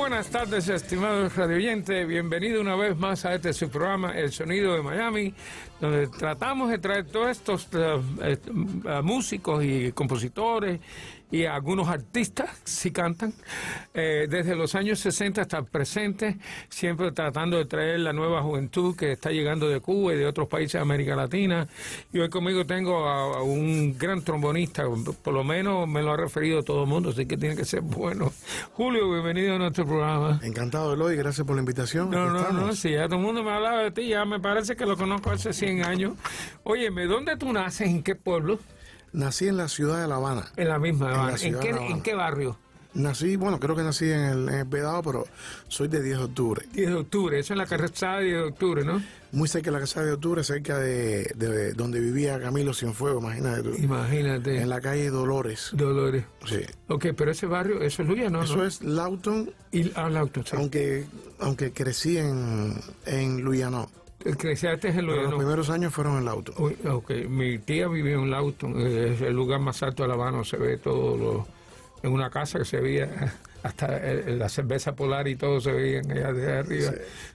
Buenas tardes, estimados radioyentes. Bienvenido una vez más a este su programa, El Sonido de Miami, donde tratamos de traer todos estos uh, uh, músicos y compositores y algunos artistas, si cantan, eh, desde los años 60 hasta el presente, siempre tratando de traer la nueva juventud que está llegando de Cuba y de otros países de América Latina. Y hoy conmigo tengo a, a un gran trombonista, por lo menos me lo ha referido todo el mundo, así que tiene que ser bueno. Julio, bienvenido a nuestro programa. Encantado, Eloy, gracias por la invitación. No, no, no, sí, ya todo el mundo me hablaba de ti, ya me parece que lo conozco hace 100 años. Óyeme, ¿dónde tú naces? ¿En qué pueblo? Nací en la ciudad de La Habana. En la misma En Habana. la ¿En, ciudad qué, Habana. ¿En qué barrio? Nací, bueno, creo que nací en el, en el Vedado, pero soy de 10 de octubre. 10 de octubre, eso es la carretera de 10 de octubre, ¿no? Muy cerca de la casa de octubre, cerca de, de donde vivía Camilo Cienfuegos, imagínate tú. Imagínate. En la calle Dolores. Dolores. Sí. Ok, pero ese barrio, eso es Luya, ¿no? Eso ¿no? es Lawton, Y ah, Lauton, sí. aunque, aunque crecí en, en Luyano. Es el los primeros años fueron en Lawton. Uy, ok, mi tía vivió en Lauton, eh, es el lugar más alto de La Habana, se ve todo lo, en una casa que se veía hasta el- la cerveza polar y todo se veía allá de arriba.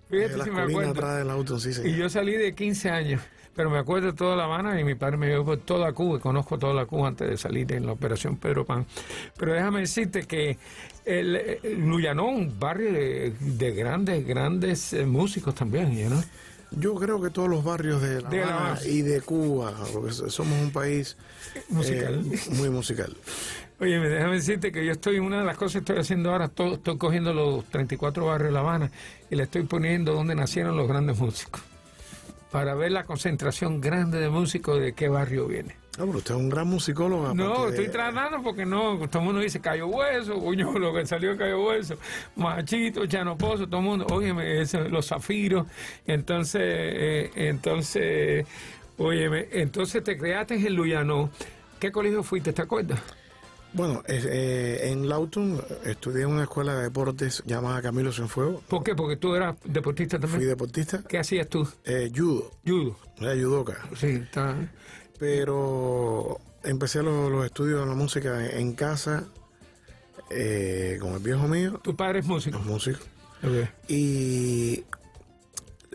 Fíjate Eh, si me acuerdo. atrás sí, Y yo salí de 15 años, pero me acuerdo de toda La Habana y mi padre me llevó por toda Cuba, y conozco toda la Cuba antes de salir en la operación Pedro Pan. Pero déjame decirte que el, el Luyanó, un barrio de, de grandes, grandes eh, músicos también, ¿ya ¿no? Yo creo que todos los barrios de La De La Habana y de Cuba, porque somos un país Musical. eh, muy musical. Oye, déjame decirte que yo estoy, una de las cosas que estoy haciendo ahora, todo- estoy cogiendo los 34 barrios de La Habana y le estoy poniendo donde nacieron los grandes músicos. Para ver la concentración grande de músicos de qué barrio viene. Ah, pero usted es un gran musicólogo. No, estoy tratando porque no, todo el mundo dice Cayo Hueso, coño, lo que salió de Cayo Hueso, Machito, Chano Pozo, todo el mundo, óyeme, los zafiros, entonces, eh, entonces, óyeme, entonces te creaste en Luyano. ¿Qué colegio fuiste, te acuerdas? Bueno, eh, en Lawton estudié en una escuela de deportes llamada Camilo Cienfuegos. ¿Por qué? Porque tú eras deportista Fui también. deportista, ¿Qué hacías tú? eh, judo, Judo. era judoka. Sí, está. Pero empecé los, los estudios de la música en, casa eh, con el viejo mío, Tu padre es músico. los músicos. Ok. Y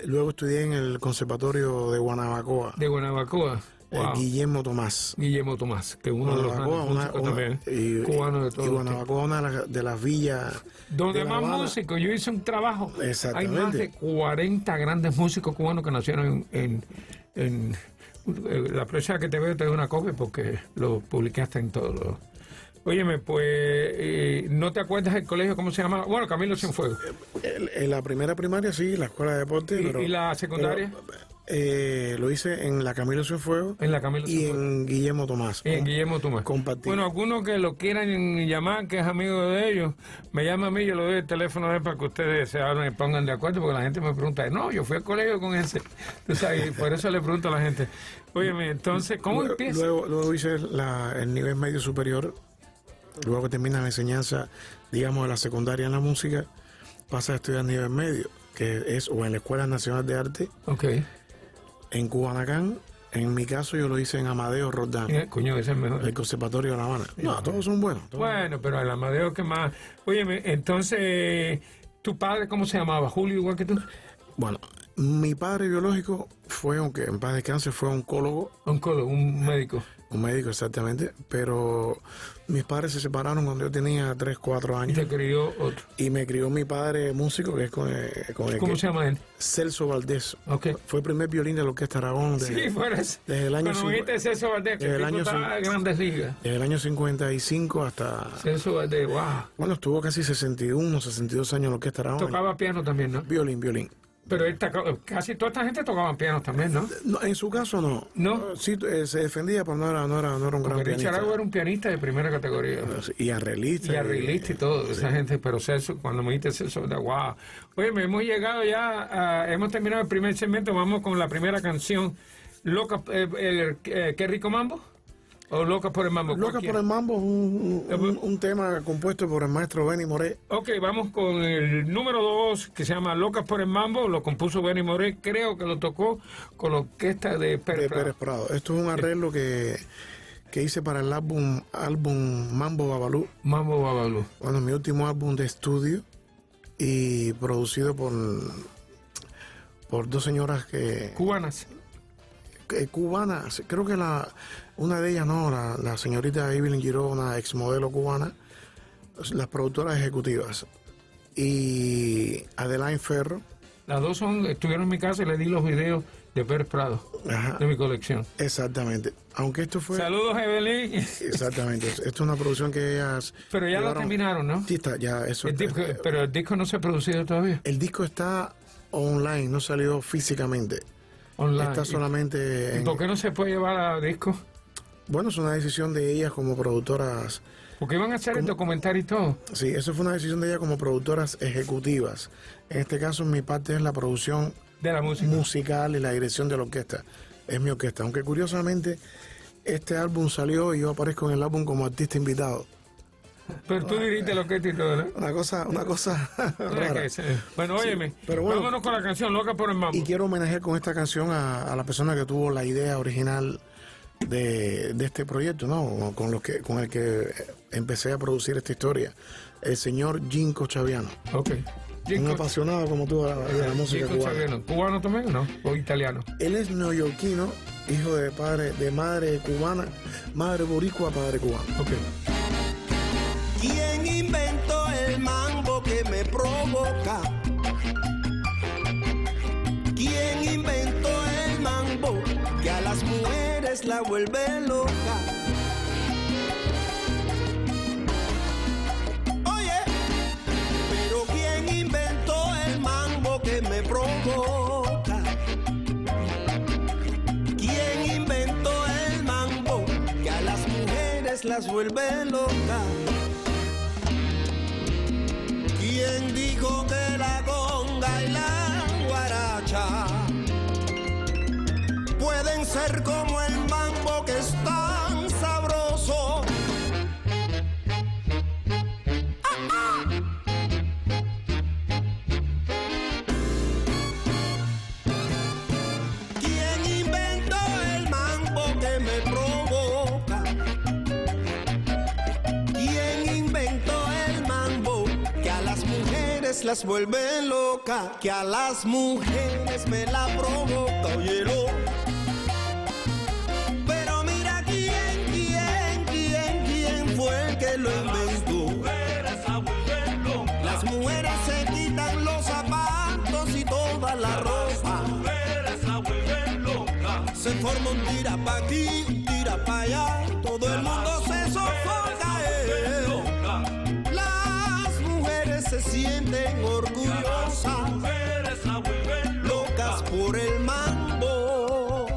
luego estudié en el Conservatorio de Guanabacoa, De Guanabacoa. Wow. Guillermo Tomás. Guillermo Tomás, que es uno de los una- también, y, cubano de y todo. tiempo. Guanabacoa, una de las, de las villas. Donde más músicos, yo hice un trabajo. Hay Exactamente. más de 40 grandes músicos cubanos que nacieron en. en, en- la próxima que te veo te doy una copia porque lo publicaste en todos los. Óyeme, pues, eh, ¿no te acuerdas del colegio? ¿Cómo se llama? Bueno, Camilo Cienfuegos. En la primera primaria sí, la escuela de deporte. ¿Y- pero- y la secundaria? pero, eh, lo hice en la Camilo Cienfuegos En la Camilo y en Guillermo Tomás. Y en Guillermo Tomás. Bueno, algunos que lo quieran llamar, que es amigo de ellos, me llama a mí, yo le doy el teléfono de él para que ustedes se hablen y pongan de acuerdo, porque la gente me pregunta, no, yo fui al colegio con ese. Tú sabes, y por eso le pregunto a la gente, óyeme, entonces, ¿cómo Luego- empieza? Luego, luego hice la- el nivel medio superior. Luego que termina la enseñanza, digamos, de la secundaria en la música, pasa a estudiar nivel medio, que es o en la Escuela Nacional de Arte, Ok, en Cubanacán. En mi caso, yo lo hice en Amadeo Roldán, Eh, coño, ese es el mejor. el Conservatorio de La Habana. No, todos son buenos. todos Bueno, pero el Amadeo que más. Óyeme, entonces, ¿tu padre cómo se llamaba? ¿Julio igual que tú? Bueno, mi padre biológico fue, aunque en paz descanse, fue oncólogo, Oncólogo, un médico. un médico exactamente, pero mis padres se separaron cuando yo tenía 3, 4 Y años te crió otro. y me crió mi padre músico, que es con el, con el ¿Cómo que- se llama él? Celso Valdés. Ok. Fue el primer violín de la Orquesta Aragón de- Sí, fuera desde el año me dijiste Celso Valdés, que desde el año grandes ligas. desde el año 55 hasta... Celso Valdés, wow. Bueno, estuvo casi 61, 62 años en la Orquesta Aragón. Tocaba piano también, ¿no? Violín, violín. Pero esta, casi toda esta gente tocaba piano también, ¿no? No, en su caso no. ¿No? Sí, eh, se defendía, pero no era, no era, no era un gran Richard pianista. Agua era un pianista de primera categoría. Y arreglista. Y arreglista y todo, esa gente, pero Celso, cuando me dijiste Celso, de wow. Oye, hemos llegado ya, a- hemos terminado el primer segmento, vamos con la primera canción, Loca, eh, el, eh, ¿qué rico mambo? ¿O Loca por el mambo? Loca Cualquiera. por el mambo es un, un- un- un tema compuesto por el maestro Benny Moré. Ok, vamos con el número dos, que se llama Locas por el Mambo, lo compuso Benny Moré, creo que lo tocó con la orquesta de Pérez de Prado. Pérez Prado. Esto es un arreglo que, que hice para el álbum, álbum Mambo Babalú. Mambo Babalú. Bueno, mi último álbum de estudio y producido por, por dos señoras que, Cubanas. Que- cubanas. Creo que la una de ellas no, la, la señorita Evelyn Giró, una exmodelo cubana, las productoras ejecutivas. Y Adeline Ferro, Las dos son, estuvieron en mi casa y le di los videos de Pérez Prado, Ajá. de mi colección. exactamente. Aunque esto fue... Saludos, Evelyn. Exactamente. Esto es una producción que ellas... Pero ya lo llevaron- terminaron, ¿no? Sí, está, ya eso El disco- pero el disco no se ha producido todavía. El disco está online, no salió físicamente. Online. Está ¿Y- solamente ¿Y en- por qué no se puede llevar a disco? Bueno, es una decisión de ellas como productoras. Porque iban a hacer el documental y todo. Sí, eso fue una decisión de ellas como productoras ejecutivas. En este caso, mi parte es la producción De la música. musical y la dirección de la orquesta. Es mi orquesta. Aunque curiosamente, este álbum salió y yo aparezco en el álbum como artista invitado. Pero tú diriste lo que es todo, ¿no? Una cosa, una cosa rara. Bueno, óyeme, pero bueno. vámonos con la canción Loca por el Mambo. Y quiero homenajear con esta canción a, a la persona que tuvo la idea original de, de este proyecto, ¿no? Con, los que, con el que empecé a producir esta historia. El señor Ginko Chaviano. Ok. Un apasionado como tú de la, de la música Ginko cubana. Chaviano. ¿Cubano también o no? ¿O italiano? Él es neoyorquino, hijo de padre, de madre cubana, madre boricua, padre cubano. Ok. ¿Quién inventó el mambo que me provoca? ¿Quién inventó el mambo que a las mujeres la vuelve loca? Oye, pero ¿quién inventó el mambo que me provoca? ¿Quién inventó el mambo que a las mujeres las vuelve locas? ¿Quién dijo que la conga y la guaracha pueden ser como las vuelve loca? Que a las mujeres me la provoca, óyelo. Pero mira quién, quién, quién, quién fue el que lo inventó. Las mujeres se quitan los zapatos y toda la ropa. Se forma un tira pa' aquí, tira pa' allá. Todo el mundo se sofoca. Se sienten orgullosas, locas por el mambo.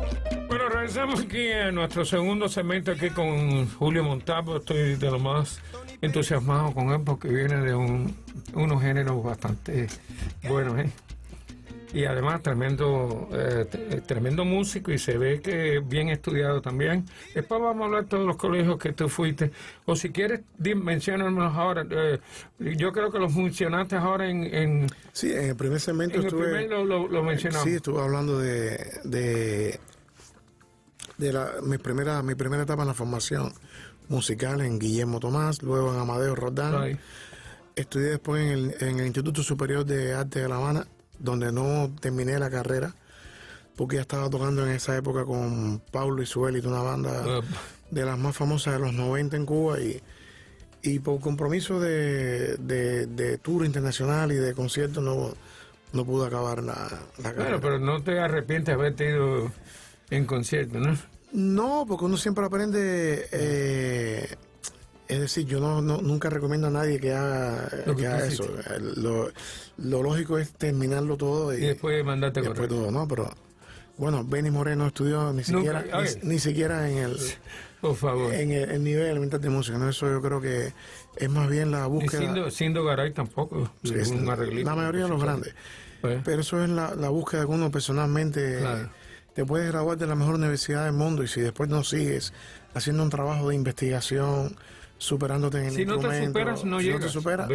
Bueno, regresamos aquí a nuestro segundo segmento aquí con Julio Montalvo. Estoy de lo más entusiasmado con él porque viene de un, unos géneros bastante buenos, ¿eh? Y además tremendo, eh, t- tremendo músico y se ve que bien estudiado también. Después vamos a hablar de todos los colegios que tú fuiste. O si quieres, menciónanos ahora. Eh, yo creo que los mencionaste ahora en, en, Sí, en el primer segmento en el estuve... primer lo, lo, lo mencionamos. Sí, estuve hablando de, de, de la, mi, primera, mi primera etapa en la formación musical en Guillermo Tomás, luego en Amadeo Rodán. Ahí. Estudié después en el, en el Instituto Superior de Arte de La Habana, donde no terminé la carrera, porque ya estaba tocando en esa época con Paulo y Suelito, una banda Ah. de las más famosas de los 90 en Cuba, y, y por compromiso de, de, de tour internacional y de conciertos no, no pude acabar la, la carrera. Bueno, pero no te arrepientes de haberte ido en concierto, ¿no? No, porque uno siempre aprende eh, Es decir, yo no, no- nunca recomiendo a nadie que haga, Lo que que tú haga hiciste. eso. Lo, lo lógico es terminarlo todo y, Y después mandarte a después correr. todo, ¿no? Pero bueno, Benny Moreno estudió ni siquiera, ni, ni siquiera en el, Por favor. en el, el nivel elemental de música, ¿no? Eso yo creo que es más bien la búsqueda. Sindo Garay tampoco. Sí, es la, mayoría de los grandes. Pues, Pero eso es la, la búsqueda que uno personalmente Claro. te puedes graduar de la mejor universidad del mundo y si después no sigues haciendo un trabajo de investigación, superándote en el Si no te superas, no si llegas. te superas,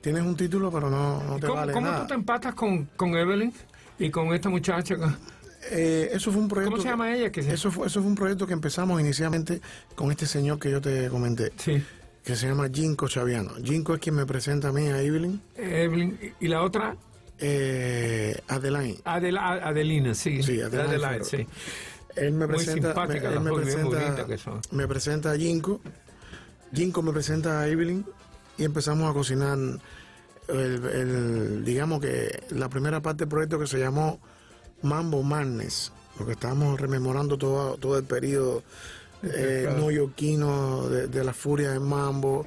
tienes un título pero no, no te ¿Cómo, vale cómo nada. tú te empatas con, con Evelyn y con esta muchacha? Eh, eso fue un proyecto. ¿Cómo se llama ella? Que se- Eso fue, eso fue un proyecto que empezamos inicialmente con este señor que yo te comenté, Sí, que se llama Jinko Chaviano. Jinko es quien me presenta a mí, a Evelyn, Evelyn. Y la otra, eh, Adeline. Adela, Adelina, sí. Sí, Adeline Ferro. sí. Él me Muy presenta, simpáticas me, él me presenta, bonitas que son. me presenta a Jinko, Jinko me presenta a Evelyn y empezamos a cocinar el, el- digamos que la primera parte del proyecto que se llamó Mambo Madness, porque estábamos rememorando todo, todo el periodo eh, claro. neoyorquino de, de la furia del mambo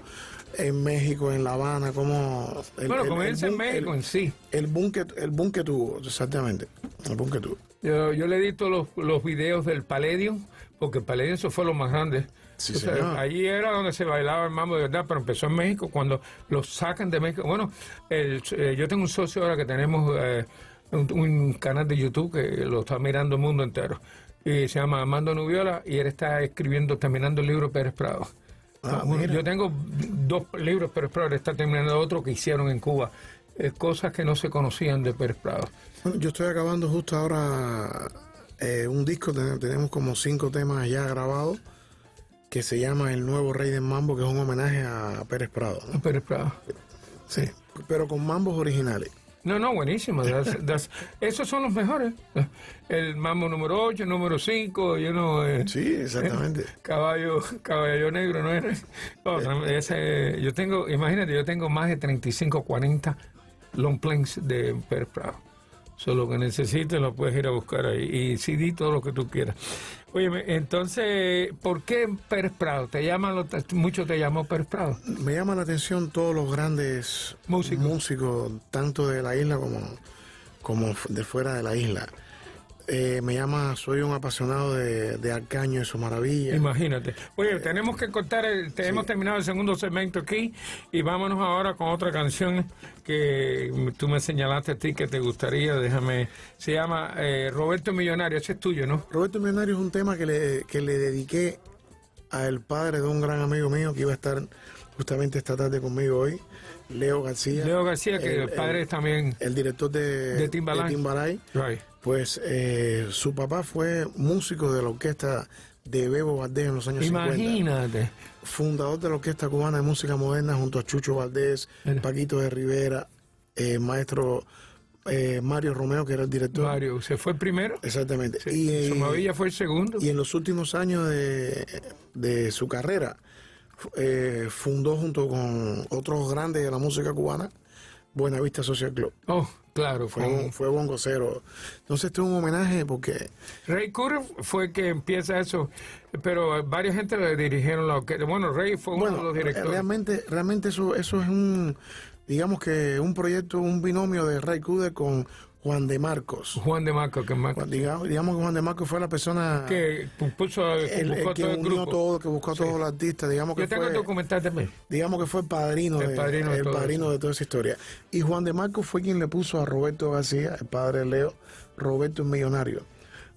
en México, en La Habana, como el, Bueno, el- comienza el en México en sí. el boom que el boom que tuvo, exactamente, el boom que tuvo. Yo, yo le he visto los, los videos del Palladium, porque el Palladium eso fue lo más grande. Sí, O sea, señor. allí era donde se bailaba el mambo de verdad, pero empezó en México cuando lo sacan de México. Bueno, el- eh, yo tengo un socio ahora que tenemos eh, un, un canal de YouTube que lo está mirando el mundo entero. Y se llama Armando Nubiola y él está escribiendo, terminando el libro Pérez Prado. Ah, Bueno, yo tengo dos libros Pérez Prado, él está terminando otro que hicieron en Cuba. eh, cosas que no se conocían de Pérez Prado. Bueno, yo estoy acabando justo ahora eh, un disco, ten- tenemos como cinco temas ya grabados, que se llama El Nuevo Rey del Mambo, que es un homenaje a Pérez Prado. ¿no? Pérez Prado. Sí, pero con mambos originales. No, no, buenísimo. that's- that's- esos son los mejores. El mambo número 8, número 5, yo no... eh, Sí, exactamente. Caballo, caballo negro, ¿no era? No, ese, yo tengo, imagínate, yo tengo más de 35, 40 long planes de Pérez Prado. Solo que necesites lo puedes ir a buscar ahí. Y CD, todo lo que tú quieras. Oye, entonces, ¿por qué Pérez Prado? ¿Te llaman, mucho te llamó Pérez Prado? Me llama la atención todos los grandes Músicos. músicos, tanto de la isla como, como de fuera de la isla. Eh, me llama, soy un apasionado de, de Arcaño y su maravilla. Imagínate. Oye, tenemos que cortar, el, te- hemos terminado el segundo segmento aquí y vámonos ahora con otra canción que tú me señalaste a ti que te gustaría, déjame, se llama eh, Roberto Millonario, ese es tuyo, ¿no? Roberto Millonario es un tema que le, que le dediqué al padre de un gran amigo mío que iba a estar justamente esta tarde conmigo hoy, Leo García. Leo García, que el, el- padre el- también... El director de, De. Timbaland. Right. Pues eh, su papá fue músico de la orquesta de Bebo Valdés en los años 50. Imagínate. Fundador de la Orquesta Cubana de Música Moderna junto a Chucho Valdés, Mira. Paquito de Rivera, eh, maestro eh, Mario Romeo, que era el director. Mario, se fue el primero, Exactamente. sí, y, Somavilla fue el segundo. y en los últimos años de, de su carrera eh, fundó junto con otros grandes de la música cubana Buenavista Social Club. Oh, claro, Fue, un, fue bongocero. Entonces este es un homenaje porque Ray Cooder fue que empieza eso, pero varias gente le dirigieron la orquesta. Bueno, Ray fue uno de los directores. realmente, realmente eso, eso es un, digamos que un proyecto, un binomio de Ray Cude con Juan de Marcos. Juan de Marco, que, Marco, Juan- digamos, digamos que Juan de Marcos fue la persona que puso, que el, el que todo el unió grupo. todo, que buscó a todos los artistas, digamos que Yo tengo fue, el documental también. digamos que fue el padrino, El de, padrino de el todo padrino de toda esa historia. Y Juan de Marcos fue quien le puso a Roberto García, el padre de Leo, Roberto es millonario.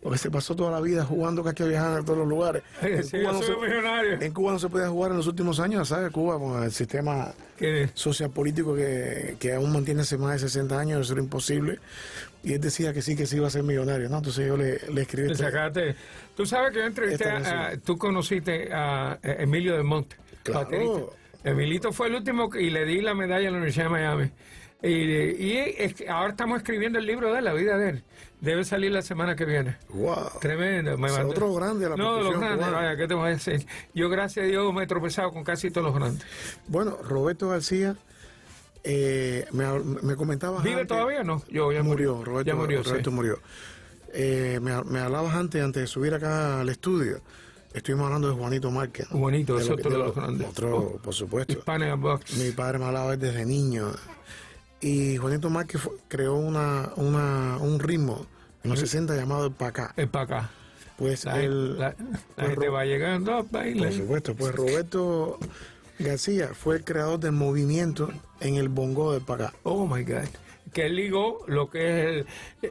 Porque se pasó toda la vida jugando que que viajar a todos los lugares. Cuba no se- en Cuba no se podía jugar en los últimos años, ¿sabes? Cuba con el sistema Que- social político que, que aún mantiene hace más de 60 años, eso era imposible. Y él decía que sí, que sí iba a ser millonario, ¿no? Entonces yo le, le escribí te este- sacaste. Tú sabes que yo entrevisté a, canción. tú conociste a eh, Emilio del Monte. Claro. baterista. Emilito fue el último y le di la medalla a la Universidad de Miami. Y, ahora estamos escribiendo el libro de la vida de él. Debe salir la semana que viene. ¡Wow! Tremendo. Me O sea, otro grande de la No, los grandes. Vaya, ¿qué te voy a decir? Yo, gracias a Dios, me he tropezado con casi todos los grandes. Bueno, Roberto García, eh, me, me comentaba. ¿Vive todavía o no? Yo, ya murió. murió, Roberto, ya murió, sí. Roberto murió. Eh, me, me hablabas antes, antes de subir acá al estudio, Estuvimos hablando de Juanito Márquez. Juanito, De es otro de lo- los grandes. Otro, por supuesto. Mi padre me hablaba desde niño. Y Juanito Márquez creó una, una, un ritmo en los 60 llamado el Pacá. Es para acá. Pues La, el, la- la pues, gente va llegando a por bailar. supuesto, pues Roberto García fue el creador del movimiento en el bongo del Pacá. Oh my God. Que él ligó lo que es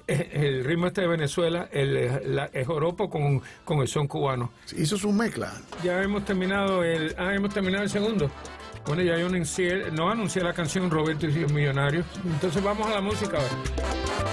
el, el ritmo este de Venezuela, el, la- el joropo con, con el son cubano. Hizo su mezcla. Ya hemos terminado el. Ah, hemos terminado el segundo. Bueno, ya yo no anuncié la canción Roberto y Millonarios. Entonces vamos a la música. Ahora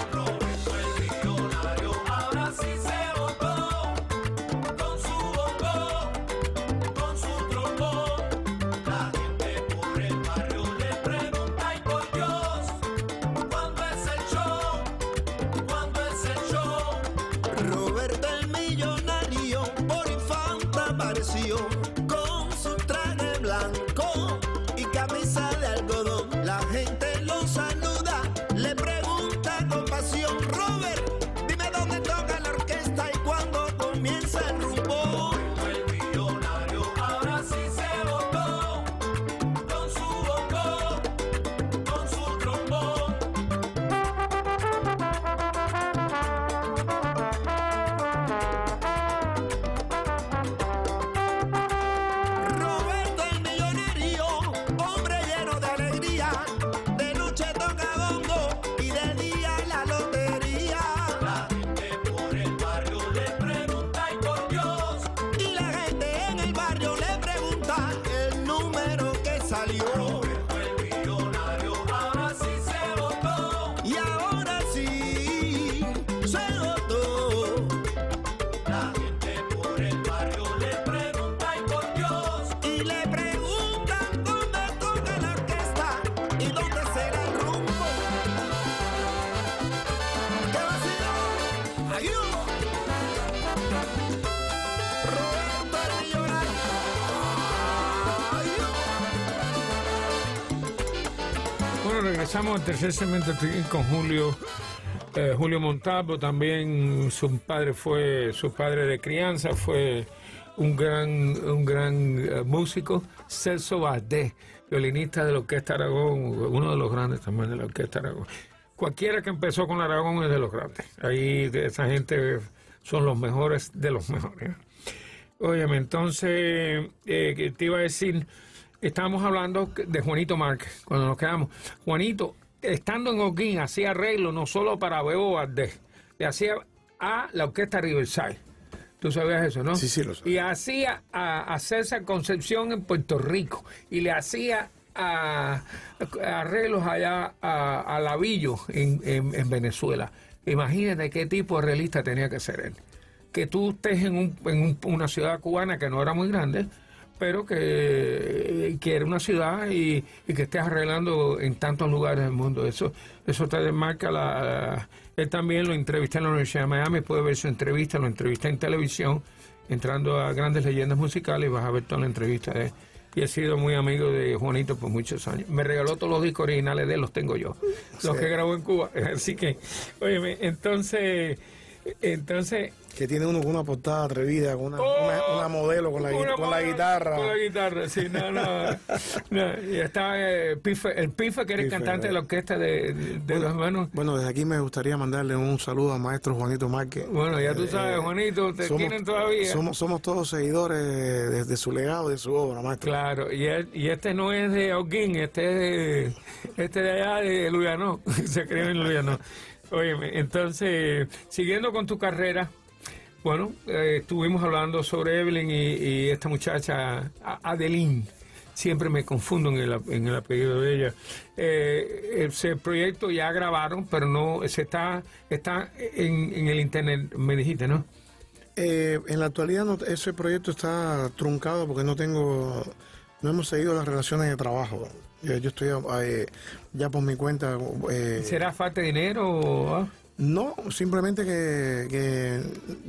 Bueno, regresamos al tercer segmento con Julio. eh, Julio Montalvo también su padre fue su padre de crianza fue un gran un gran eh, músico Celso Valdés violinista de la Orquesta Aragón uno de los grandes también de la Orquesta Aragón cualquiera que empezó con Aragón es de los grandes ahí de esa gente son los mejores de los mejores Óyeme, entonces, eh, te iba a decir, estábamos hablando de Juanito Márquez, cuando nos quedamos. Juanito, estando en Oquín, hacía arreglo no solo para Bebo Valdés, le hacía a la Orquesta Riverside. Tú sabías eso, ¿no? Sí, sí, lo sabía. Y hacía a, a César Concepción en Puerto Rico. Y le hacía a, a arreglos allá a, a Lavillo en, en- en Venezuela. Imagínate qué tipo de realista tenía que ser él. Que tú estés en, un- en un- una ciudad cubana que no era muy grande, pero que, que era una ciudad y, que estés arreglando en tantos lugares del mundo. Eso eso te demarca la, la- Él también lo entrevisté en la Universidad de Miami, puede ver su entrevista, lo entrevisté en televisión, entrando a grandes leyendas musicales vas a ver toda la entrevista de él. Y he sido muy amigo de Juanito por muchos años. Me regaló todos los discos originales de él, los tengo yo. Los que grabó en Cuba. Así que, óyeme, entonces, entonces Que tiene uno con una portada atrevida, con una, Oh, una, una modelo con la, una con la guitarra. Con la guitarra, sí, no, no. no y estaba eh, Pife, el Pife, que era el cantante de la orquesta de, los hermanos. Bueno, desde aquí me gustaría mandarle un saludo al maestro Juanito Márquez. Bueno, ya tú Eh, sabes, Juanito, te quieren todavía. Somos, somos todos seguidores de, de su legado, de su obra, maestro. Claro, y, él- y este no es de Auquín, este es de, este de allá de Luyanó, se creó en Luyanó. Óyeme, entonces, siguiendo con tu carrera, bueno, eh, estuvimos hablando sobre Evelyn y, esta muchacha, Adeline. Siempre me confundo en el, en el apellido de ella. Eh, ese proyecto ya grabaron, pero no se está está en, en el internet, me dijiste, ¿no? Eh, en la actualidad no- ese proyecto está truncado porque no tengo, no hemos seguido las relaciones de trabajo. Yo, yo estoy eh, ya por mi cuenta. eh, ¿Será falta de dinero o...? ah? no, simplemente que, que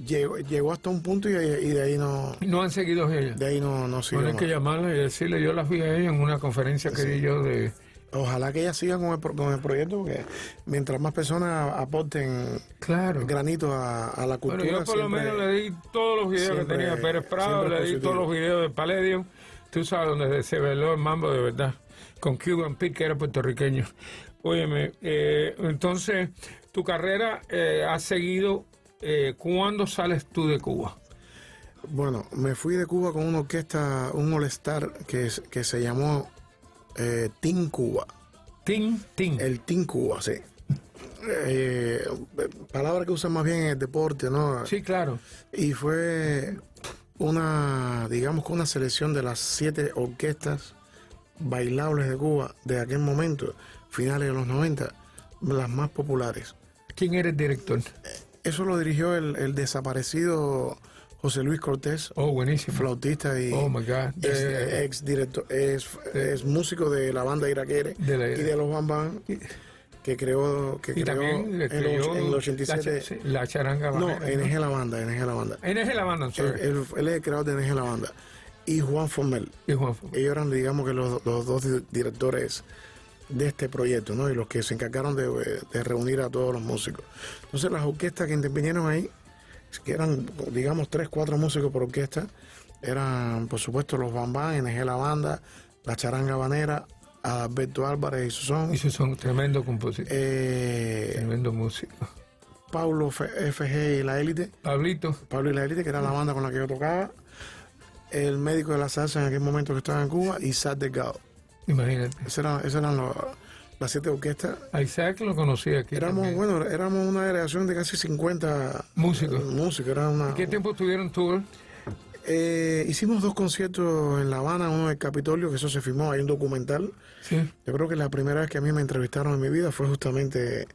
llegó, llegó hasta un punto y, y de ahí no, No han seguido ellos. de ahí no, no sigo Bueno, hay que llamarla y decirle, yo las vi a ella en una conferencia que di yo de Ojalá que ella siga con el, con el proyecto, porque mientras más personas aporten Claro. granito a, a la cultura. Bueno, yo por lo menos le di todos los videos siempre- que tenía Pérez Prado, le di positivo. todos los videos de Palladium. Tú sabes donde se veló el mambo de verdad, con Cuban Pete, que era puertorriqueño. Óyeme, eh, entonces, tu carrera eh, ha seguido. Eh, ¿Cuándo sales tú de Cuba? Bueno, me fui de Cuba con una orquesta, un all-star que, es- que se llamó eh, Team Cuba. Tin, tin. El Team Cuba, sí. Eh, palabra que usan más bien en el deporte, ¿no? Sí, claro. Y fue una, digamos que una selección de las siete orquestas bailables de Cuba de aquel momento, finales de los 90, las más populares. ¿Quién era el director? Eso lo dirigió el, el desaparecido José Luis Cortés, Oh, buenísimo. flautista y Oh, my God. ex, De- ex director, es, es músico de la banda Iraquere De la- y de los Bam Bam, que creó, que Y creó también en, el la, 87. cha- la charanga no, NG La Banda, NG La Banda. NG la banda, él es el creador de NG La Banda. Y Juan Formel. Y Juan- Ellos eran, digamos que los, los dos di- directores de este proyecto, ¿no? Y los que se encargaron de, de reunir a todos los músicos. Entonces, las orquestas que intervinieron ahí, que eran, digamos, tres, cuatro músicos por orquesta, eran, por supuesto, los Bambán, NG La Banda, la Charanga Banera, Alberto Álvarez y Susón, Y esos son tremendos compositores, eh, tremendos músicos. Paulo F- FG y La Élite, Pablito, Pablo y La Élite, que era la banda con la que yo tocaba, el médico de la salsa en aquel momento que estaba en Cuba, y Sad Delgado. imagínate. Esas eran, esas eran los- las siete orquestas. A Isaac lo conocí aquí. Éramos, también. bueno, éramos una delegación de casi 50 Músicos. eh, músicos. Era una, ¿Qué tiempo estuvieron tour? Eh, hicimos dos conciertos en La Habana, uno en el Capitolio, que eso se filmó, hay un documental. Sí. Yo creo que la primera vez que a mí me entrevistaron en mi vida fue justamente...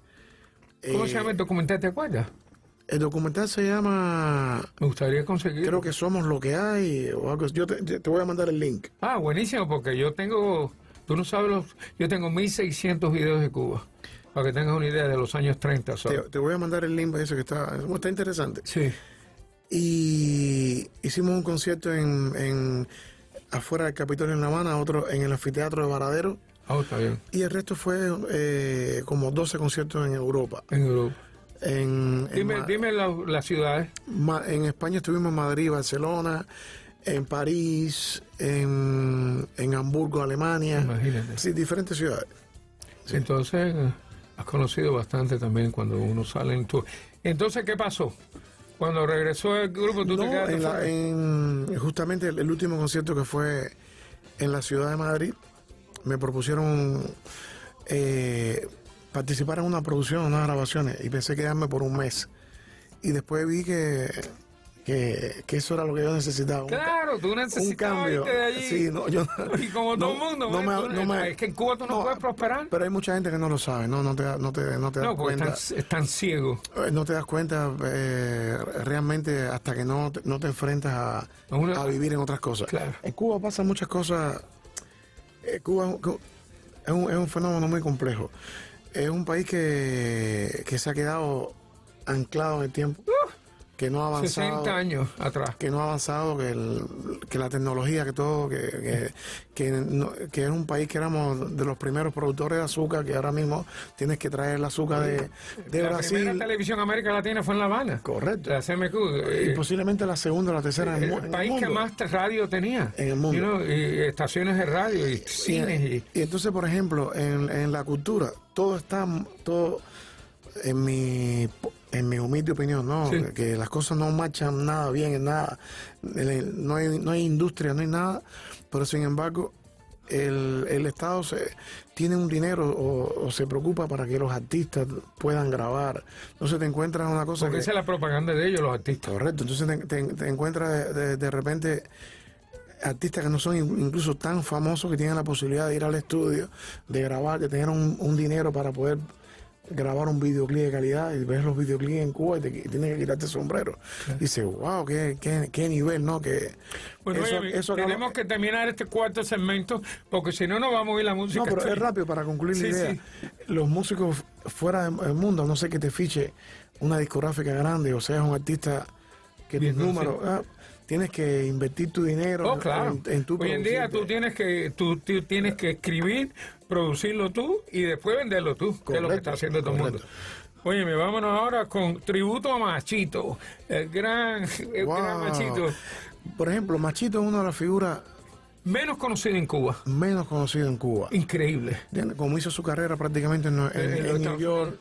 ¿Cómo eh, se llama el documental? ¿Te acuerdas? El documental se llama... Me gustaría conseguir. Creo que somos lo que hay. O algo, yo te, te voy a mandar el link. Ah, buenísimo, porque yo tengo, tú no sabes, los, yo tengo 1600 videos de Cuba, para que tengas una idea de los años 30. Te, ¿sabes? te voy a mandar el link, ese que está, está interesante. Sí. Y hicimos un concierto en, en afuera del Capitolio en La Habana, otro en el anfiteatro de Varadero. Ah, está bien. Y el resto fue eh, como 12 conciertos en Europa. En Europa. En, Dime, dime la- las ciudades. Ma- en España estuvimos en Madrid, Barcelona, en París, en, en Hamburgo, Alemania. Imagínate. Sí, diferentes ciudades. Entonces, eh, has conocido bastante también cuando uno sale en tour. Entonces, ¿qué pasó? Cuando regresó el grupo, tú te No, quedaste en la- en- justamente el, el último concierto que fue en la ciudad de Madrid, me propusieron eh, participar en una producción, unas grabaciones, y pensé quedarme por un mes. Y después vi que, que, que eso era lo que yo necesitaba. un Claro, tú un necesitabas cambio. irte de allí. Sí, no, yo, Y como todo el mundo, no ¿ves? me- Tú- no me- es que en Cuba tú no, puedes prosperar. Pero hay mucha gente que no lo sabe, no, no te, no te, no te das cuenta. están, están ciegos. Eh, No te das cuenta eh, realmente hasta que no te, no te enfrentas a, A una- a vivir en otras cosas. Claro. En Cuba pasan muchas cosas. Eh, Cuba un- es un, es un fenómeno muy complejo. Es un país que, que se ha quedado anclado en el tiempo, que no ha avanzado. 60 años atrás. Que no ha avanzado, que, el- que la tecnología, que todo, que, que, que, no- que es un país que éramos de los primeros productores de azúcar, que ahora mismo tienes que traer el azúcar de, de la Brasil. primera televisión América Latina fue en La Habana. Correcto. La CMQ. y eh, posiblemente la segunda o la tercera en el, el en el país que mundo. más radio tenía. En el mundo. You know, y estaciones de radio y Y, cines. Y, y entonces, por ejemplo, en, en la cultura, todo está, todo, en mi, en mi humilde opinión, ¿no? Sí. Que las cosas no marchan nada bien en nada. No hay, no hay industria, no hay nada, pero sin embargo, el, el Estado se, tiene un dinero o, o se preocupa para que los artistas puedan grabar. Entonces te encuentras una cosa porque que... esa es la propaganda de ellos, los artistas. Correcto, entonces te, te- te encuentras de, de- de repente artistas que no son in- incluso tan famosos que tienen la posibilidad de ir al estudio, de grabar, de tener un, un dinero para poder grabar un videoclip de calidad y ves los videoclips en Cuba y, te, y tienes que quitarte el sombrero. Y dices, wow, qué, qué, qué nivel, ¿no? Que Bueno, eso- oye, eso acaba- tenemos que terminar este cuarto segmento porque si no, no vamos a oír la música. No, pero Estoy- es rápido para concluir Sí, la idea. sí. Los músicos fuera del mundo, no sé que te fiche una discográfica grande o seas un artista que tus números. Tienes que invertir tu dinero Oh, claro. en, en tu Hoy en día tú tienes que tú, tú tienes que escribir, producirlo tú y después venderlo tú, que es lo que está haciendo todo el mundo. Oye, vámonos ahora con tributo a Machito, el gran, el Wow. gran Machito, Por ejemplo, Machito es una de las figuras menos conocido en Cuba. menos conocidas en Cuba. Increíble. Como hizo su carrera prácticamente en, en- En- New York.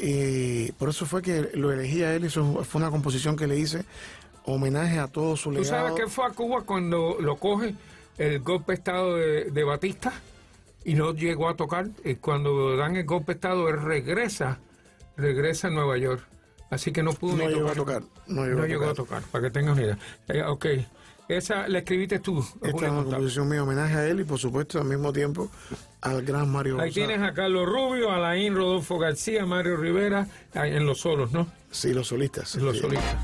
Y por eso fue que lo elegí a él. Eso fue una composición que le hice homenaje a todo su ¿Tú legado. sabes que fue a Cuba cuando lo coge el golpe de Estado de, de Batista y no llegó a tocar? Y cuando dan el golpe de Estado, él regresa, regresa a Nueva York. Así que no pudo No ni llegó a tocar, no llegó a llegó a tocar. para que tengas una idea. Eh, ok, esa la escribiste tú. Esta es una composición mía, homenaje a él y por supuesto al mismo tiempo al gran Mario Ahí González. tienes a Carlos Rubio, Alain Rodolfo García, Mario Rivera, en los solos, ¿no? Sí, los solistas. Los sí. solistas.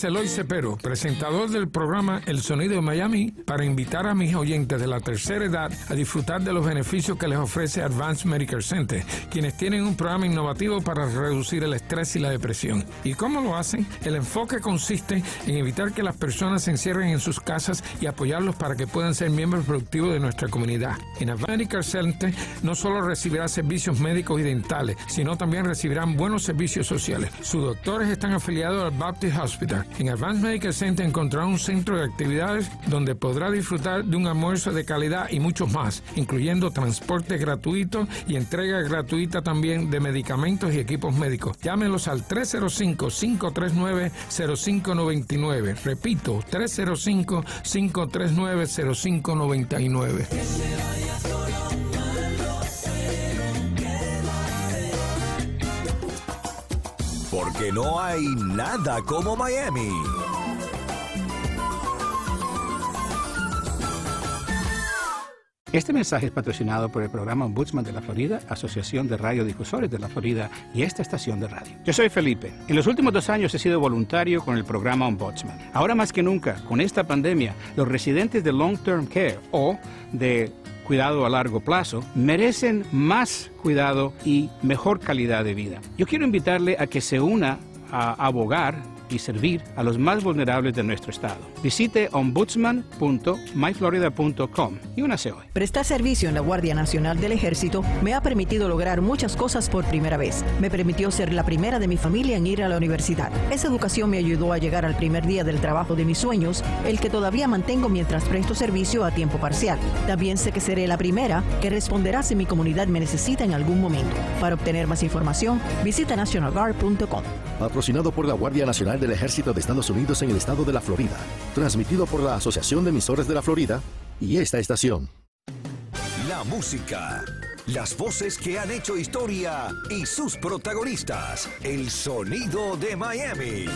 Es Eloy Cepero, presentador del programa El Sonido de Miami, para invitar a mis oyentes de la tercera edad a disfrutar de los beneficios que les ofrece Advanced Medicare Center, quienes tienen un programa innovativo para reducir el estrés y la depresión. ¿Y cómo lo hacen? El enfoque consiste en evitar que las personas se encierren en sus casas y apoyarlos para que puedan ser miembros productivos de nuestra comunidad. En Advanced Medicare Center no solo recibirá servicios médicos y dentales, sino también recibirán buenos servicios sociales. Sus doctores están afiliados al Baptist Hospital. En Advanced Medical Center encontrará un centro de actividades donde podrá disfrutar de un almuerzo de calidad y muchos más, incluyendo transporte gratuito y entrega gratuita también de medicamentos y equipos médicos. Llámenos al 305-539-0599. Repito, 305-539-0599. Porque no hay nada como Miami. Este mensaje es patrocinado por el programa Ombudsman de la Florida, Asociación de Radiodifusores de la Florida y esta estación de radio. Yo soy Felipe. En los últimos dos años he sido voluntario con el programa Ombudsman. Ahora más que nunca, con esta pandemia, los residentes de Long Term Care o de cuidado a largo plazo merecen más cuidado y mejor calidad de vida. Yo quiero invitarle a que se una a abogar y servir a los más vulnerables de nuestro estado. Visite ombudsman.myflorida.com y únase hoy. Prestar servicio en la Guardia Nacional del Ejército me ha permitido lograr muchas cosas por primera vez. Me permitió ser la primera de mi familia en ir a la universidad. Esa educación me ayudó a llegar al primer día del trabajo de mis sueños, el que todavía mantengo mientras presto servicio a tiempo parcial. También sé que seré la primera que responderá si mi comunidad me necesita en algún momento. Para obtener más información, visita nationalguard.com. Patrocinado por la Guardia Nacional del Ejército de Estados Unidos en el estado de la Florida. Transmitido por la Asociación de Emisores de la Florida y esta estación. La música, las voces que han hecho historia y sus protagonistas. El sonido de Miami.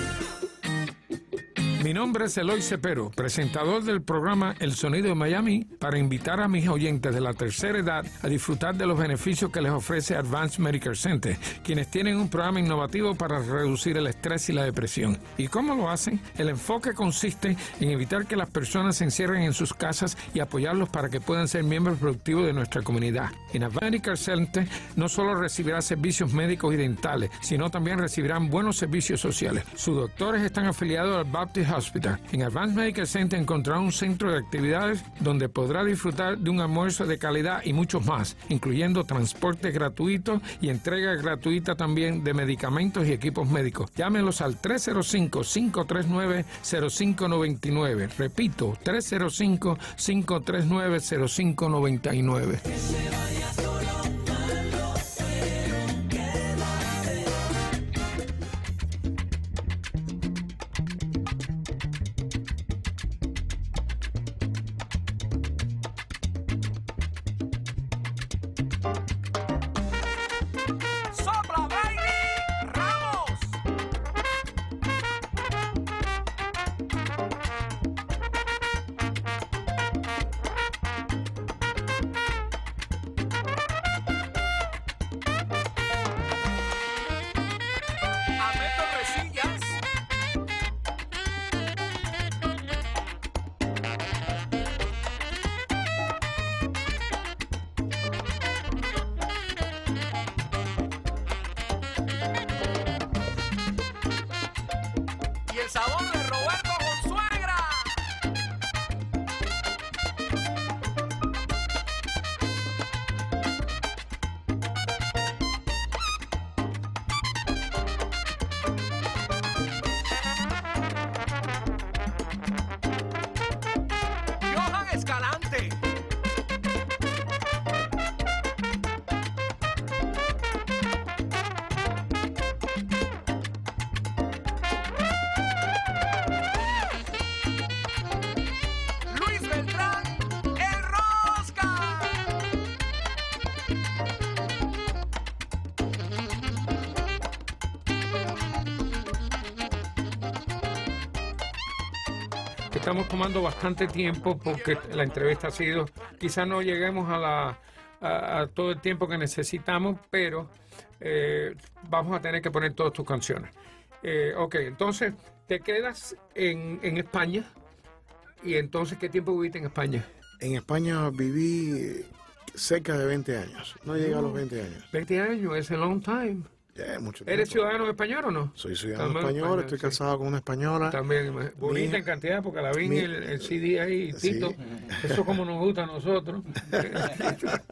Mi nombre es Eloy Cepero, presentador del programa El Sonido de Miami, para invitar a mis oyentes de la tercera edad a disfrutar de los beneficios que les ofrece Advanced Medicare Center, quienes tienen un programa innovativo para reducir el estrés y la depresión. ¿Y cómo lo hacen? El enfoque consiste en evitar que las personas se encierren en sus casas y apoyarlos para que puedan ser miembros productivos de nuestra comunidad. En Advanced Medicare Center no solo recibirá servicios médicos y dentales, sino también recibirán buenos servicios sociales. Sus doctores están afiliados al Baptist Hospital. En Advanced Medical Center encontrará un centro de actividades donde podrá disfrutar de un almuerzo de calidad y muchos más, incluyendo transporte gratuito y entrega gratuita también de medicamentos y equipos médicos. Llámenos al 305-539-0599. Repito, 305-539-0599. Estamos tomando bastante tiempo porque la entrevista ha sido, quizás no lleguemos a, la, a, a todo el tiempo que necesitamos, pero eh, vamos a tener que poner todas tus canciones. Eh, ok, entonces te quedas en, en España y entonces ¿qué tiempo viviste en España? En España viví cerca de 20 años. No llegué a los 20 años. 20 años, es a long time. Mucho ¿Eres ciudadano español o no? Soy ciudadano español, español, estoy sí. casado con una española. También, bonita en cantidad, porque la vi en mi- el, el CD ahí, Sí. Tito. Eso como nos gusta a nosotros.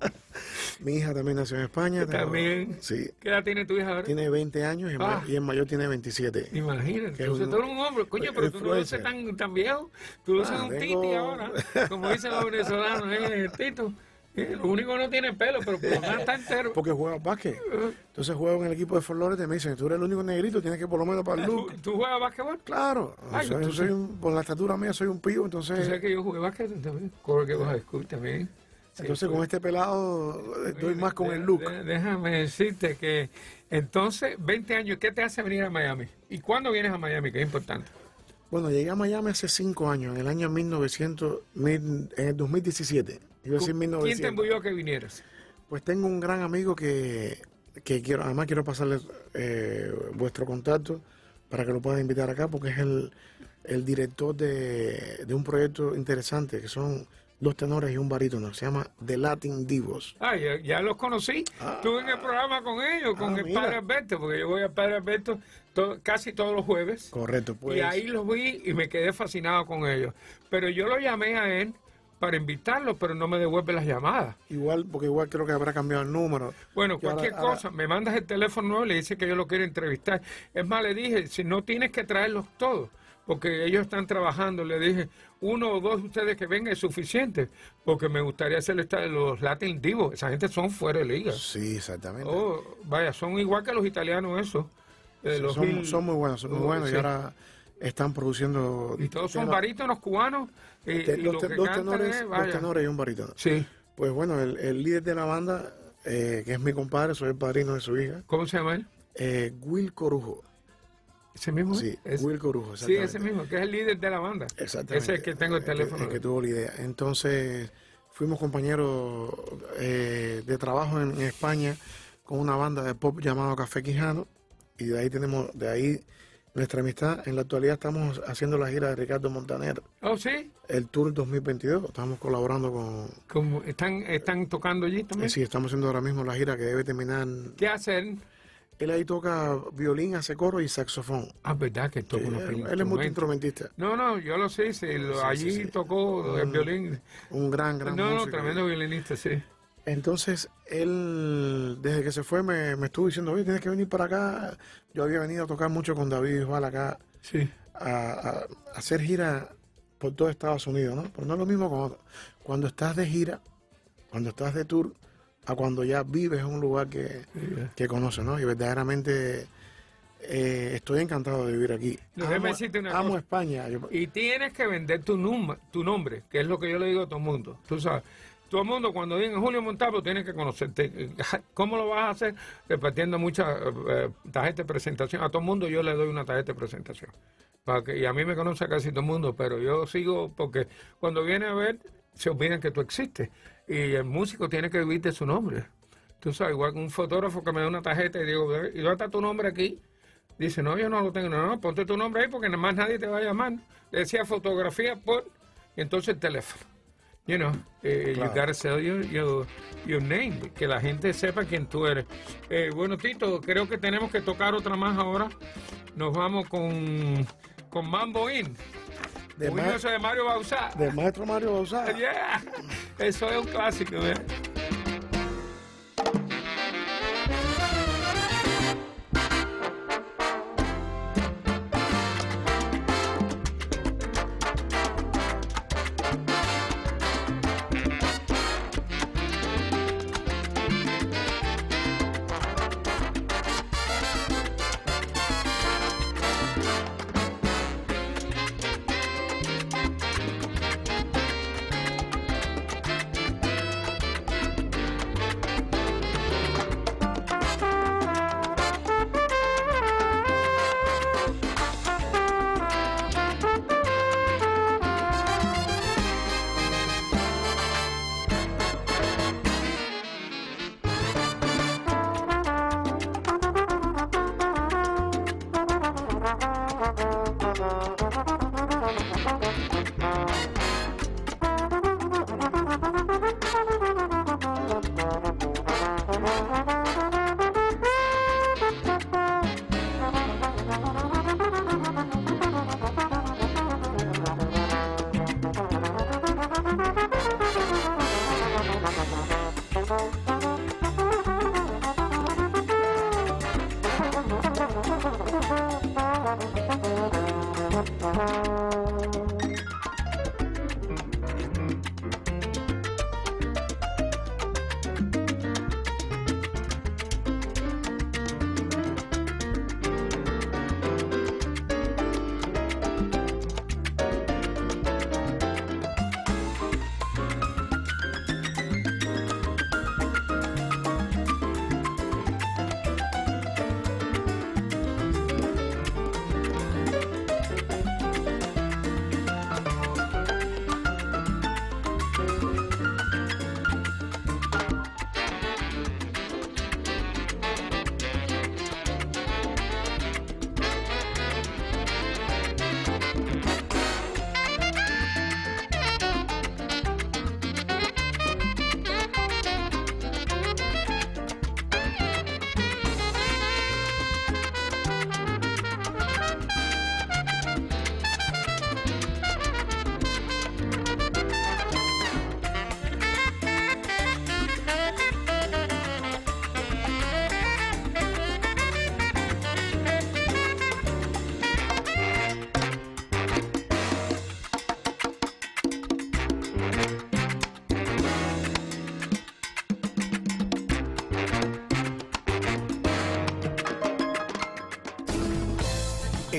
Mi hija también nació en España. tengo- También. Sí. ¿Qué edad tiene tu hija ahora? Tiene 20 años y, Ah. y el mayor tiene 27. Imagínate, entonces tú eres un hombre, coño, pero tú no influencer. tan, tan viejo, tú luces Ah, un tengo- titi ahora, como dicen los venezolanos, eh, Tito. Eh, Lo único que no tiene pelo, pero por lo menos está entero. Porque juega básquet. Entonces juego en el equipo de Flores y me dicen, tú eres el único negrito, tienes que por lo menos para el ¿Tú, look. tú juegas básquetbol? Claro. Ay, tú soy un- por la estatura mía soy un Tú entonces, sabes que yo jugué básquet también, corre que vas a también. Sí, entonces pues. con este pelado estoy más con De- el look. de- déjame decirte que entonces, 20 años, ¿qué te hace venir a Miami? ¿Y cuándo vienes a Miami? Que es importante. Bueno, llegué a Miami hace cinco años, en el año 1900, mil- en el 2017. Decir ¿Quién te 1900. embuyó que vinieras? Pues tengo un gran amigo que, que quiero, además quiero pasarles eh, vuestro contacto para que lo puedan invitar acá, porque es el, el director de, de un proyecto interesante, que son dos tenores y un barítono, se llama The Latin Divos. Ah, ya, ya los conocí. Estuve en el programa con ellos, con Ah, el mira. Padre Alberto, porque yo voy al Padre Alberto to- casi todos los jueves. Correcto, pues. Y ahí los vi y me quedé fascinado con ellos. Pero yo lo llamé a él para invitarlo, pero no me devuelve las llamadas. Igual, porque igual creo que habrá cambiado el número. Bueno, Que cualquier ahora- cosa, me mandas el teléfono nuevo le dice que yo lo quiero entrevistar. Es más, le dije, si no tienes que traerlos todos, porque ellos están trabajando, le dije, uno o dos de ustedes que vengan es suficiente, porque me gustaría hacer esta de los Latin Divos. Esa gente son fuera de liga. Sí, exactamente. Oh, vaya, son igual que los italianos esos. eh, los son, muy buenos, son muy Oh, buenos sí. y ahora están produciendo. Y todos son barítonos cubanos. Y, te- y dos, lo te- que dos cantan tenores, es, dos vaya. tenores y un barítono. Sí. Pues bueno, el, el líder de la banda, eh, que es mi compadre, soy el padrino de su hija, ¿Cómo se llama él? eh, Will Corujo. ¿Ese mismo? Sí, Es- Will Corujo. sí, ese mismo, que es el líder de la banda. Exactamente. Ese es el que tengo el que- teléfono. el que tuvo la idea. Entonces, fuimos compañeros eh, de trabajo en, en España con una banda de pop llamado Café Quijano. Y de ahí tenemos, de ahí nuestra amistad. En la actualidad estamos haciendo la gira de Ricardo Montaner, Oh, sí. el Tour 2022. Estamos colaborando con... Como están, están tocando allí también. sí, estamos haciendo ahora mismo la gira que debe terminar. ¿Qué hacen? Él ahí toca violín, hace coro y saxofón. Ah, verdad que toca Sí, unos él, es multiinstrumentista. No, no, yo lo sé, sí, lo- Sí, allí tocó el violín. Un gran, gran No, no, tremendo violinista, sí. Entonces, él, desde que se fue, me, me estuvo diciendo, oye, tienes que venir para acá. Yo había venido a tocar mucho con David Bisbal acá, Sí. a, hacer gira por todo Estados Unidos, ¿no? Pero no es lo mismo cuando, cuando estás de gira, cuando estás de tour, a cuando ya vives en un lugar que, que conoces, ¿no? Y verdaderamente eh, estoy encantado de vivir aquí. Amo decirte una amo. España. Yo- Y tienes que vender tu, num- tu nombre, que es lo que yo le digo a todo el mundo. Tú sabes, Todo el mundo cuando viene Julio Montalvo tiene que conocerte. ¿Cómo lo vas a hacer? Repartiendo muchas eh, tarjetas de presentación. A todo el mundo yo le doy una tarjeta de presentación. Para que, y a mí me conoce casi todo el mundo, pero yo sigo porque cuando viene a ver se olvidan que tú existes. Y el músico tiene que vivir de su nombre. Tú sabes, igual que un fotógrafo que me da una tarjeta y digo, ¿y dónde está tu nombre aquí? Dice, no, yo no lo tengo. No, no, ponte tu nombre ahí porque nada más nadie te va a llamar. Decía fotografía por, entonces el teléfono. You know, eh, you gotta sell your, your, your name, que la gente sepa quién tú eres. Eh, bueno, Tito, creo que tenemos que tocar otra más ahora. Nos vamos con, con Mambo In. De ma- de Mario Bauzá. Del maestro Mario Bauzá. Yeah, eso es un clásico. ¿eh?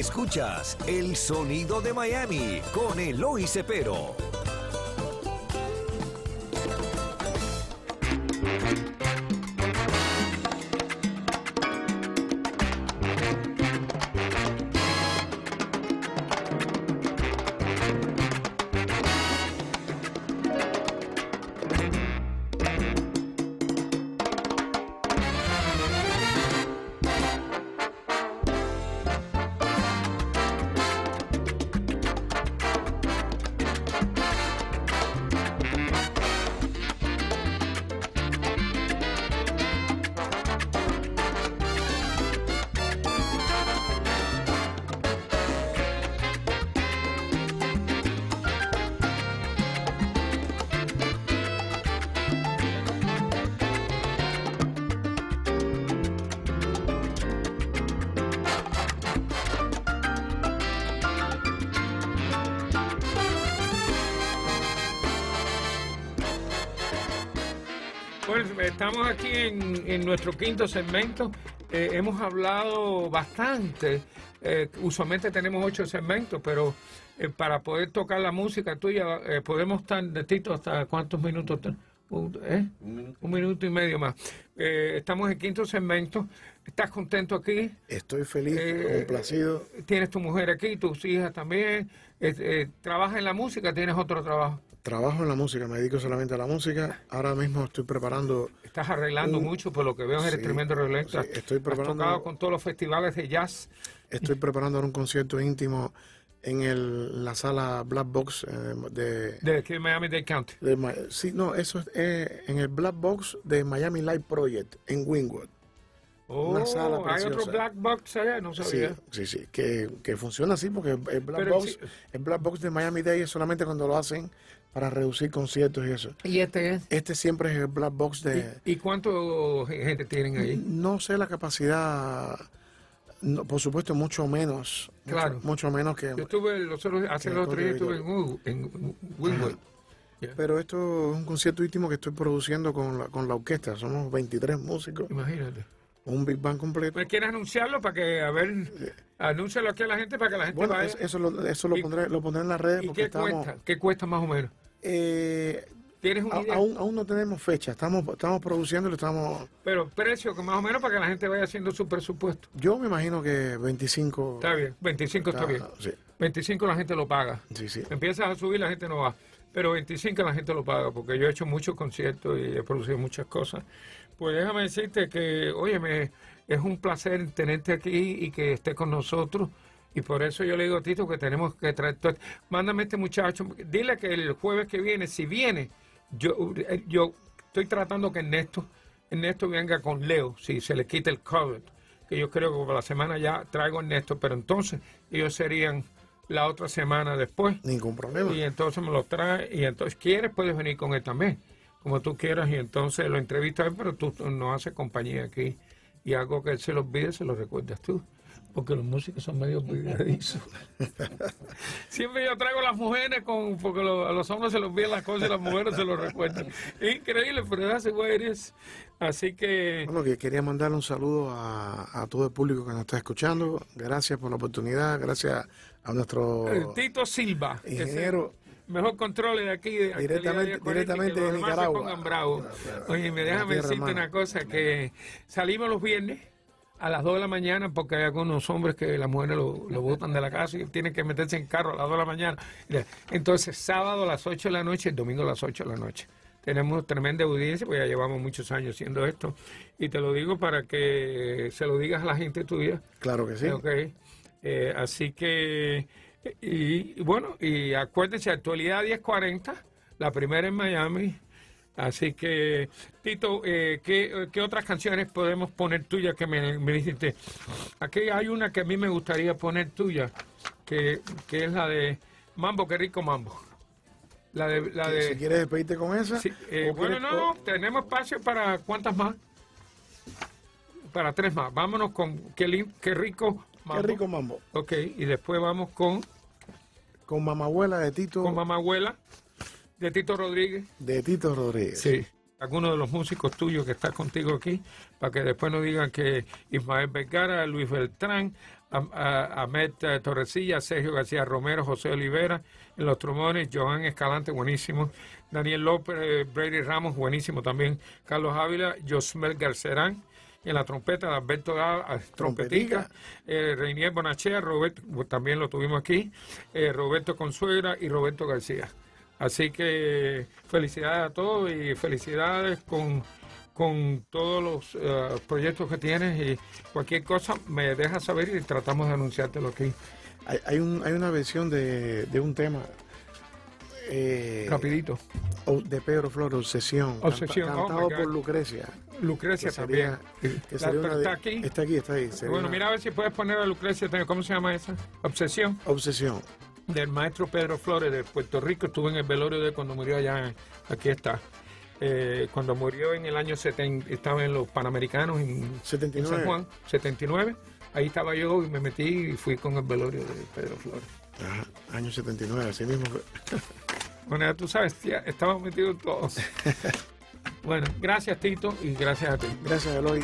Escuchas el sonido de Miami con Eloy Cepero. Estamos aquí en, en nuestro quinto segmento. Eh, hemos hablado bastante. Eh, usualmente tenemos ocho segmentos, pero eh, para poder tocar la música tuya, podemos estar de Tito hasta cuántos minutos. Un, ¿eh? Un minuto y medio más. Estamos en quinto segmento. ¿Estás contento aquí? Estoy feliz, complacido. Tienes tu mujer aquí, tus hijas también. ¿Trabajas en la música? ¿Tienes otro trabajo? Trabajo en la música, me dedico solamente a la música. Ahora mismo estoy preparando, Estás arreglando Un- mucho, por lo que veo eres sí, tremendo arreglista. sí, estoy Has preparando- tocado con todos los festivales de jazz. estoy preparando ahora un concierto íntimo en el, la sala Black Box eh, de, de aquí de Miami-Dade County. de sí, no, eso es eh, en el Black Box de Miami Live Project en Wynwood. Oh, Una sala hay otro black box allá, no Sí, sabía. sí, sí, que, que funciona así porque el Black Pero Box, sí- el Black Box de Miami Dade es solamente cuando lo hacen para reducir conciertos y eso. ¿Y este es? Este siempre es el Black Box de ¿Y, y cuánto gente tienen ahí? no sé la capacidad no, por supuesto mucho menos Claro. mucho, menos que Yo estuve los otros, hace los otros días estuve en, en pero esto es un concierto íntimo que estoy produciendo con la, con la orquesta somos 23 músicos Imagínate. Un big band completo ¿Me quieres anunciarlo para que, a ver, anúncialo aquí a la gente para que la gente bueno vaya? es- eso lo, eso lo ¿Y- pondré lo pondré en las redes ¿Y porque qué estamos cuesta? ¿Qué cuesta más o menos? eh, ¿Tienes una idea? aún, aún no tenemos fecha estamos estamos produciendo lo estamos Pero precio, que más o menos para que la gente vaya haciendo su presupuesto. yo me imagino que 25 Está bien, 25 está bien. sí 25 la gente lo paga. sí sí Empiezas a subir, la gente no va. Pero 25 la gente lo paga, porque yo he hecho muchos conciertos y he producido muchas cosas. Pues déjame decirte que, óyeme, es un placer tenerte aquí y que estés con nosotros. Y por eso yo le digo a Tito que tenemos que traer... Mándame a este muchacho, dile que el jueves que viene, si viene, yo, yo estoy tratando que Ernesto, Ernesto venga con Leo, si se le quita el COVID, que yo creo que por la semana ya traigo a Ernesto, pero entonces ellos serían la otra semana después. ningún problema Y entonces me lo trae, y entonces quieres, puedes venir con él también, como tú quieras, y entonces lo entrevistas a él, pero tú no haces compañía aquí. Y algo que él se lo olvide, se lo recuerdas tú. Porque los músicos son medio olvidadizos. Siempre yo traigo a las mujeres con, porque lo- a los hombres se les olvidan las cosas y las mujeres se lo recuerdan. Es increíble, pero it is. Así que, Bueno, que quería mandarle un saludo a, a todo el público que nos está escuchando. Gracias por la oportunidad, gracias a nuestro Tito Silva, ingeniero. mejor control de aquí, de Directamente- actualidad 40, directamente de Nicaragua. bravos. Oye, me déjame decirte hermana. una cosa, que salimos los viernes a las 2 de la mañana porque hay algunos hombres que las mujeres lo, lo botan de la casa y tienen que meterse en carro a las 2 de la mañana. Entonces, sábado a las 8 de la noche, el domingo a las 8 de la noche. Tenemos tremenda audiencia, porque ya llevamos muchos años haciendo esto. Y te lo digo para que se lo digas a la gente tuya. Claro que sí. Ok. Eh, así que, y, y bueno, y acuérdense, actualidad 1040, la primera en Miami. Así que, Tito, eh, ¿qué, qué otras canciones podemos poner tuyas que me, me dijiste? Aquí hay una que a mí me gustaría poner tuya, que, que es la de Mambo, qué rico mambo. La de, la de, Si quieres despedirte con esa. Sí, eh, bueno, quieres- no, tenemos espacio para cuántas más. Para tres más. Vámonos con qué, qué rico. Qué rico mambo. Ok, y después vamos con, Con mamabuela de Tito, con Mamá Abuela de Tito Rodríguez. de Tito Rodríguez. Sí. Algunos de los músicos tuyos que están contigo aquí, para que después no digan que Ismael Vergara, Luis Beltrán, Ahmed Torrecilla, Sergio García Romero, José Olivera, en los trombones, Joan Escalante, buenísimo, Daniel López, Brady Ramos, buenísimo también, Carlos Ávila, Josmel Garcerán, en la trompeta, Alberto Gala, trompetica, eh, Reinier Bonachea, Roberto, también lo tuvimos aquí, eh, Roberto Consuegra y Roberto García. Así que felicidades a todos y felicidades con, con todos los eh, proyectos que tienes y cualquier cosa me dejas saber y tratamos de anunciártelo aquí. Hay, hay, un, hay una versión de, de un tema eh, Rapidito. de Pedro Flores, Obsesión, Obsesión, cantado por Lucrecia. Lucrecia que sería- también. que La- sería una pero de- está aquí. Está aquí, está ahí. sería Bueno, una mira a ver si puedes poner a Lucrecia. ¿Cómo se llama esa? Obsesión. Obsesión. del maestro Pedro Flores de Puerto Rico. Estuve en el velorio de cuando murió allá. en- Aquí está. Eh, cuando murió en el año 70, estaba en los Panamericanos en, en 79. San Juan, 79. Ahí estaba yo y me metí y fui con el velorio de Pedro Flores. Ajá, año 79, así mismo. Bueno, ya tú sabes, tía, estamos metidos todos. bueno, gracias Tito y gracias a ti. Gracias, Eloy.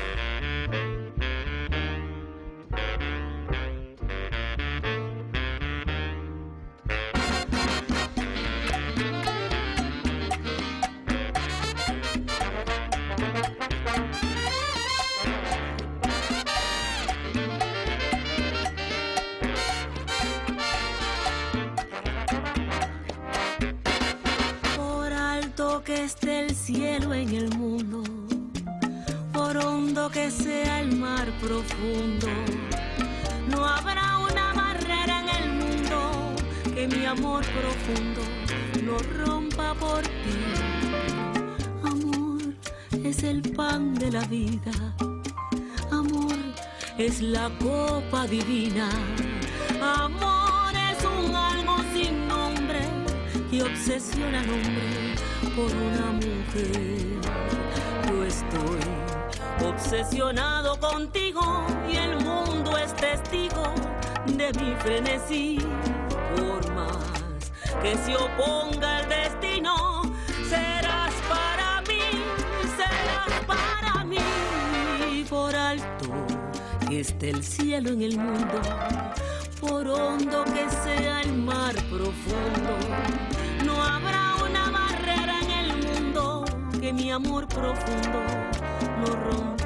es el pan de la vida, amor es la copa divina, amor es un algo sin nombre que obsesiona al hombre por una mujer. Yo estoy obsesionado contigo y el mundo es testigo de mi frenesí, por más que se oponga el destino está el cielo en el mundo, por hondo que sea el mar profundo. No habrá una barrera en el mundo que mi amor profundo no rompa.